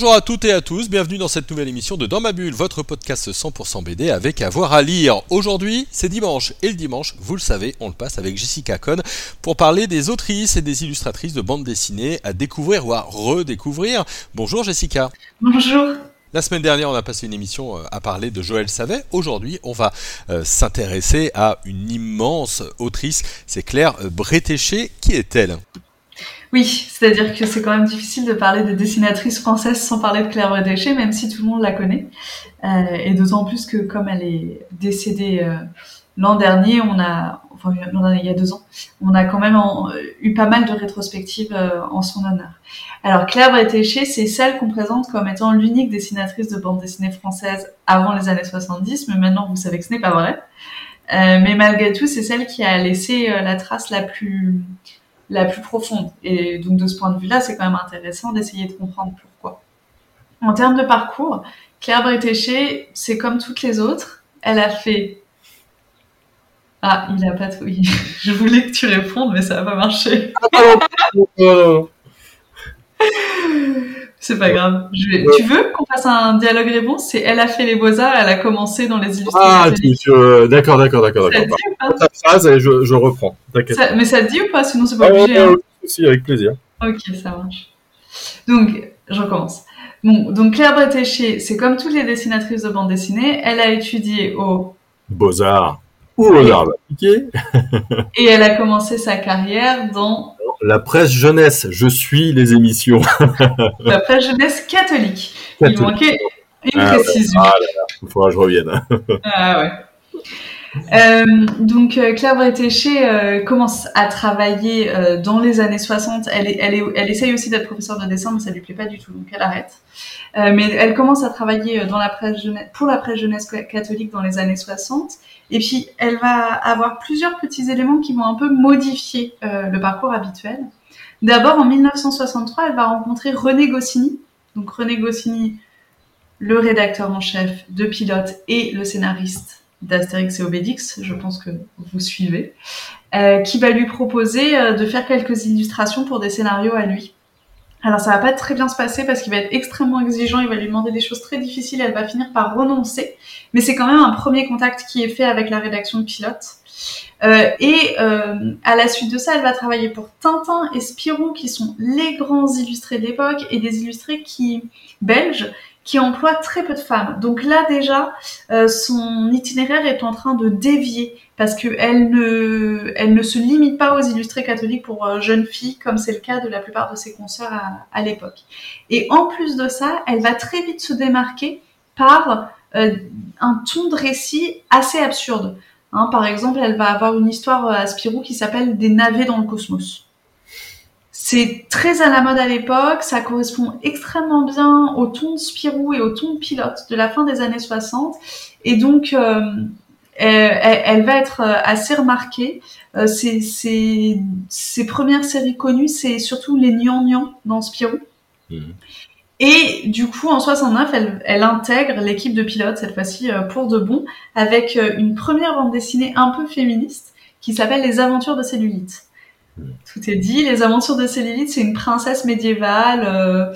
Bonjour à toutes et à tous, bienvenue dans cette nouvelle émission de Dans ma bulle, votre podcast 100% BD avec avoir à lire. Aujourd'hui, c'est dimanche et le dimanche, vous le savez, on le passe avec Jessica Cohn pour parler des autrices et des illustratrices de bande dessinée à découvrir ou à redécouvrir. Bonjour Jessica. Bonjour. La semaine dernière, on a passé une émission euh, à parler de Joël Savet. Aujourd'hui, on va euh, s'intéresser à une immense autrice, c'est Claire euh, Bretéché. Qui est-elle? Oui, c'est-à-dire que c'est quand même difficile de parler de dessinatrice française sans parler de Claire Bretéché, même si tout le monde la connaît. Euh, et d'autant plus que comme elle est décédée euh, l'an dernier, on a, enfin il y a deux ans, on a quand même en, eu pas mal de rétrospectives euh, en son honneur. Alors Claire Bretéché, c'est celle qu'on présente comme étant l'unique dessinatrice de bande dessinée française avant les années 70, mais maintenant vous savez que ce n'est pas vrai. Euh, mais malgré tout, c'est celle qui a laissé la trace la plus la plus profonde. Et donc de ce point de vue-là, c'est quand même intéressant d'essayer de comprendre pourquoi. En termes de parcours, Claire Bretéché, c'est comme toutes les autres. Elle a fait... Ah, il a pas. Je voulais que tu répondes, mais ça va pas marcher. C'est pas grave. Tu veux qu'on fasse un dialogue réponse C'est elle a fait les beaux-arts, elle a commencé dans les illustrations. Ah, d'accord, d'accord, d'accord, d'accord. Ta phrase, je, je reprends. Ça, mais ça te dit ou pas? Sinon, c'est pas obligé. hein. Si, avec plaisir. Ok, ça marche. Donc, je recommence. Bon, donc Claire Bretéché, c'est comme toutes les dessinatrices de bande dessinée, elle a étudié au Beaux-Arts appliqués. Et elle a commencé sa carrière dans la presse jeunesse, je suis les émissions. la presse jeunesse catholique. catholique. Il manquait une ah précision. Ah il faudra que je revienne. ah ouais. Euh, donc euh, Claire Bretéché euh, commence à travailler dans les années 60. Elle, essaye aussi d'être professeure de dessin, mais ça lui plaît pas du tout, donc elle arrête. Mais elle commence à travailler dans la presse jeunesse, pour la presse jeunesse catholique dans les années 60. Et puis elle va avoir plusieurs petits éléments qui vont un peu modifier le parcours habituel. D'abord, en 1963, elle va rencontrer René Goscinny. Donc René Goscinny, le rédacteur en chef de Pilote et le scénariste d'Astérix et Obélix, je pense que vous suivez, euh, qui va lui proposer euh, de faire quelques illustrations pour des scénarios à lui. Alors ça va pas très bien se passer parce qu'il va être extrêmement exigeant, il va lui demander des choses très difficiles, elle va finir par renoncer, mais c'est quand même un premier contact qui est fait avec la rédaction de Pilote. Euh, et à la suite de ça, elle va travailler pour Tintin et Spirou, qui sont les grands illustrés de l'époque, et des illustrés qui belges qui emploie très peu de femmes. Donc là déjà, euh, son itinéraire est en train de dévier parce qu'elle ne, elle ne se limite pas aux illustrés catholiques pour euh, jeunes filles comme c'est le cas de la plupart de ses consoeurs à, l'époque. Et en plus de ça, elle va très vite se démarquer par euh, un ton de récit assez absurde. Hein, par exemple, elle va avoir une histoire à Spirou qui s'appelle Des navets dans le cosmos. C'est très à la mode à l'époque, ça correspond extrêmement bien au ton de Spirou et au ton de Pilote de la fin des années 60. Et donc, euh, elle, elle, va être euh, assez remarquée. Euh, ses, ses, ses, premières séries connues, c'est surtout les Nian dans Spirou. Mmh. Et du coup, en 69, elle, elle intègre l'équipe de pilotes, cette fois-ci pour de bon, avec une première bande dessinée un peu féministe qui s'appelle Les Aventures de Cellulite. Tout est dit. Les aventures de Célilite, c'est une princesse médiévale, euh,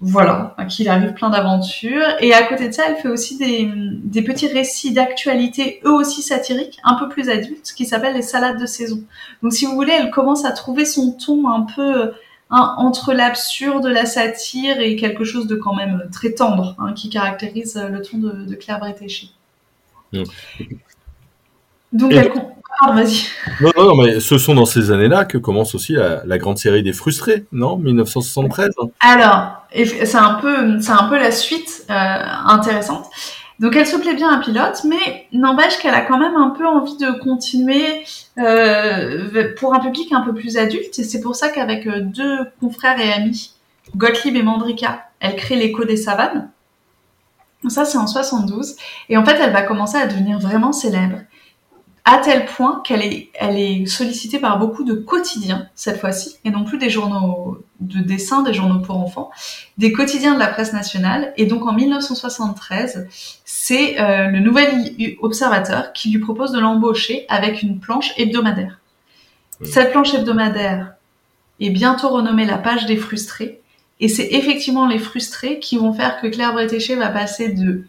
voilà, à qui il arrive plein d'aventures. Et à côté de ça, elle fait aussi des, des petits récits d'actualité, eux aussi satiriques, un peu plus adultes, qui s'appellent les salades de saison. Donc, si vous voulez, elle commence à trouver son ton un peu hein, entre l'absurde, la satire et quelque chose de quand même très tendre, hein, qui caractérise le ton de, de Claire Bretéché. Mmh. Donc, elle, vas-y. Non, non, mais ce sont dans ces années-là que commence aussi la, la, grande série des frustrés, non? 1973. Alors, c'est un peu, c'est un peu la suite euh, intéressante. Donc elle se plaît bien à pilote, mais n'empêche qu'elle a quand même un peu envie de continuer euh, pour un public un peu plus adulte. Et c'est pour ça qu'avec euh, deux confrères et amis, Gottlieb et Mandrika, elle crée l'écho des savanes. Ça, c'est en 72. Et en fait, elle va commencer à devenir vraiment célèbre à tel point qu'elle est, elle est sollicitée par beaucoup de quotidiens, cette fois-ci, et non plus des journaux de dessin, des journaux pour enfants, des quotidiens de la presse nationale. Et donc en 1973, c'est euh, le Nouvel Observateur qui lui propose de l'embaucher avec une planche hebdomadaire. Mmh. Cette planche hebdomadaire est bientôt renommée la page des frustrés, et c'est effectivement les frustrés qui vont faire que Claire Bretéché va passer de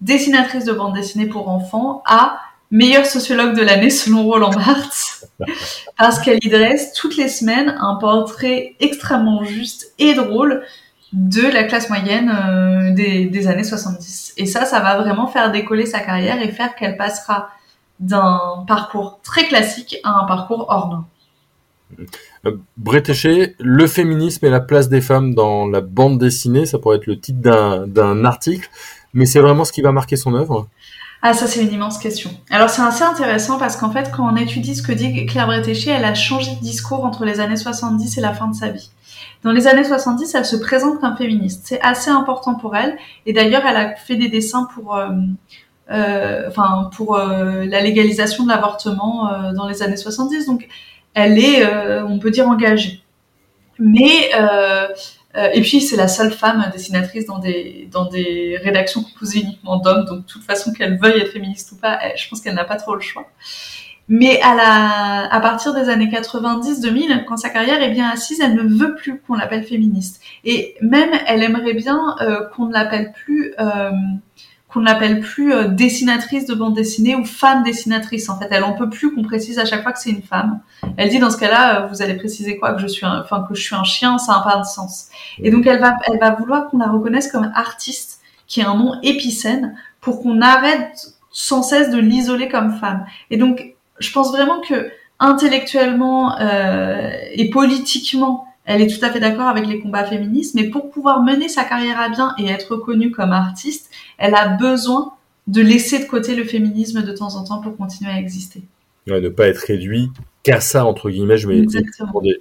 dessinatrice de bande dessinée pour enfants à meilleure sociologue de l'année selon Roland Barthes, parce qu'elle y dresse toutes les semaines un portrait extrêmement juste et drôle de la classe moyenne euh, des, années 70. Et ça, ça va vraiment faire décoller sa carrière et faire qu'elle passera d'un parcours très classique à un parcours hors norme. Euh, Bretéché, le féminisme et la place des femmes dans la bande dessinée, ça pourrait être le titre d'un article, mais c'est vraiment ce qui va marquer son œuvre ah, ça, c'est une immense question. Alors, c'est assez intéressant parce qu'en fait, quand on étudie ce que dit Claire Bretéché, elle a changé de discours entre les années 70 et la fin de sa vie. Dans les années 70, elle se présente comme féministe. C'est assez important pour elle. Et d'ailleurs, elle a fait des dessins pour, euh, euh, enfin, pour euh, la légalisation de l'avortement euh, dans les années 70. Donc, elle est, on peut dire, engagée. Mais et puis, c'est la seule femme dessinatrice dans des, dans des rédactions composées uniquement d'hommes. Donc, de toute façon, qu'elle veuille être féministe ou pas, je pense qu'elle n'a pas trop le choix. Mais à, la, à partir des années 90-2000, quand sa carrière est bien assise, elle ne veut plus qu'on l'appelle féministe. Et même, elle aimerait bien euh, qu'on ne l'appelle plus... Euh, qu'on n'appelle plus euh, dessinatrice de bande dessinée ou femme dessinatrice. En fait, elle en peut plus qu'on précise à chaque fois que c'est une femme. Elle dit dans ce cas-là, euh, vous allez préciser quoi? Que je suis, un, enfin que je suis un chien, ça n'a pas de sens. Et donc elle va, elle va vouloir qu'on la reconnaisse comme artiste, qui est un nom épicène, pour qu'on arrête sans cesse de l'isoler comme femme. Et donc, je pense vraiment que intellectuellement euh, et politiquement, elle est tout à fait d'accord avec les combats féministes, mais pour pouvoir mener sa carrière à bien et être reconnue comme artiste, elle a besoin de laisser de côté le féminisme de temps en temps pour continuer à exister. Ouais, ne pas être réduit qu'à ça, entre guillemets, je mets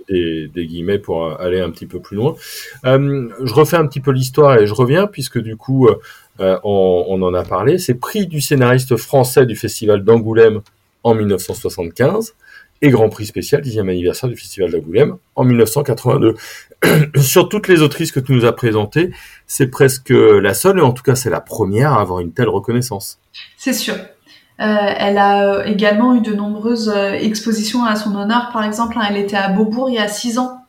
des, des, guillemets pour aller un petit peu plus loin. Euh, je refais un petit peu l'histoire et je reviens, puisque du coup, euh, on, on, en a parlé. C'est prix du scénariste français du Festival d'Angoulême en 1975 et Grand Prix spécial, 10e anniversaire du Festival d'Angoulême en 1982. Sur toutes les autrices que tu nous as présentées, c'est presque la seule, et en tout cas c'est la première à avoir une telle reconnaissance. C'est sûr. Euh, elle a également eu de nombreuses euh, expositions à son honneur. Par exemple, hein, elle était à Beaubourg il y a six ans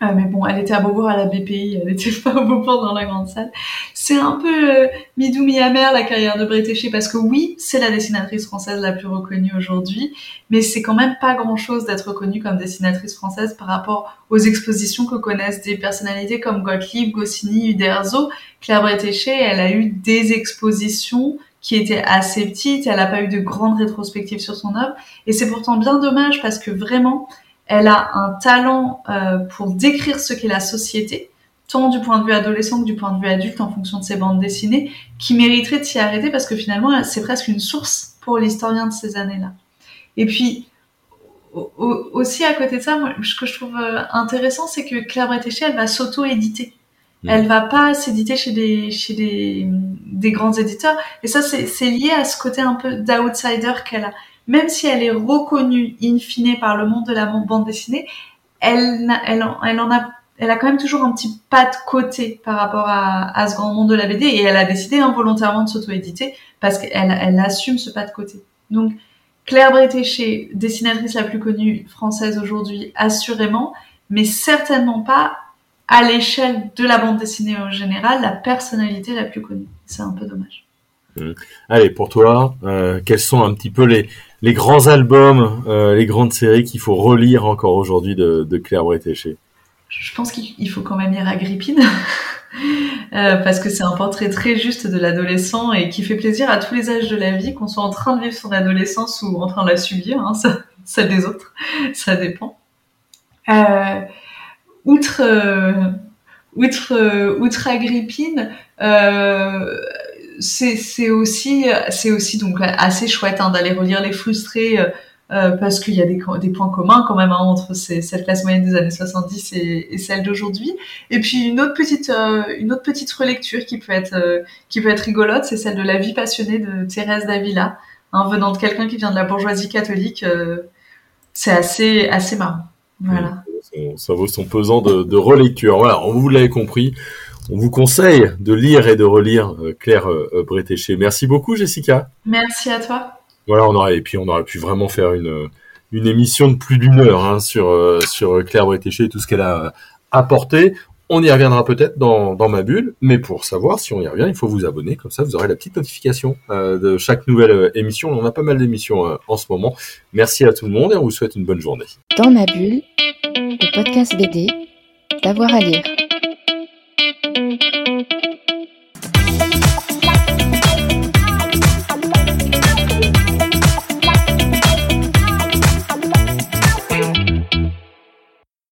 ah, mais bon, elle était à Beaubourg à la BPI, elle n'était pas à Beaubourg dans la grande salle. C'est un peu euh, midou mi-amer la carrière de Bretéché parce que oui, c'est la dessinatrice française la plus reconnue aujourd'hui, mais c'est quand même pas grand-chose d'être reconnue comme dessinatrice française par rapport aux expositions que connaissent des personnalités comme Gottlieb, Goscinny, Uderzo. Claire Bretéché, elle a eu des expositions qui étaient assez petites, elle n'a pas eu de grandes rétrospectives sur son œuvre, et c'est pourtant bien dommage parce que vraiment, elle a un talent euh, pour décrire ce qu'est la société, tant du point de vue adolescent que du point de vue adulte en fonction de ses bandes dessinées, qui mériterait de s'y arrêter parce que finalement, c'est presque une source pour l'historien de ces années-là. Et puis, aussi à côté de ça, ce que je trouve euh, intéressant, c'est que Claire Bretéché, elle va s'auto-éditer. Mmh. Elle va pas s'éditer chez des chez des, des grands éditeurs. Et ça, c'est lié à ce côté un peu d'outsider qu'elle a même si elle est reconnue in fine par le monde de la bande dessinée, elle, elle, en a elle a quand même toujours un petit pas de côté par rapport à, à ce grand monde de la BD et elle a décidé involontairement de s'auto-éditer parce qu'elle elle assume ce pas de côté. Donc Claire Bretéché, dessinatrice la plus connue française aujourd'hui, assurément, mais certainement pas à l'échelle de la bande dessinée en général, la personnalité la plus connue. C'est un peu dommage. Mmh. Allez, pour toi, euh, quels sont un petit peu les, les grands albums, euh, les grandes séries qu'il faut relire encore aujourd'hui de, Claire Bretéché? Je pense qu'il faut quand même lire Agrippine. Euh, parce que c'est un portrait très juste de l'adolescent et qui fait plaisir à tous les âges de la vie, qu'on soit en train de vivre son adolescence ou en train de la subir, hein, ça, celle des autres, ça dépend. Outre, outre, outre Agrippine, c'est aussi c'est aussi donc assez chouette hein, d'aller relire les frustrés euh, euh, parce qu'il y a des, des, points communs quand même hein, entre cette classe moyenne des années 70 et, celle d'aujourd'hui. Et puis une autre petite euh, une autre petite relecture qui peut être qui peut être rigolote, c'est celle de la vie passionnée de Thérèse Davila. hein, venant de quelqu'un qui vient de la bourgeoisie catholique, c'est assez, assez marrant. Voilà. Ça vaut son pesant de, de relecture. Voilà, vous l'avez compris. On vous conseille de lire et de relire Claire Bretéché. Merci beaucoup, Jessica. Merci à toi. Voilà, on aurait, et puis on aurait pu vraiment faire une, une émission de plus d'une heure hein, sur, euh, sur Claire Bretéché et tout ce qu'elle a euh, apporté. On y reviendra peut-être dans, dans ma bulle, mais pour savoir si on y revient, il faut vous abonner, comme ça vous aurez la petite notification euh, de chaque nouvelle émission. On a pas mal d'émissions en ce moment. Merci à tout le monde et on vous souhaite une bonne journée. Dans ma bulle, le podcast BD, d'avoir à lire.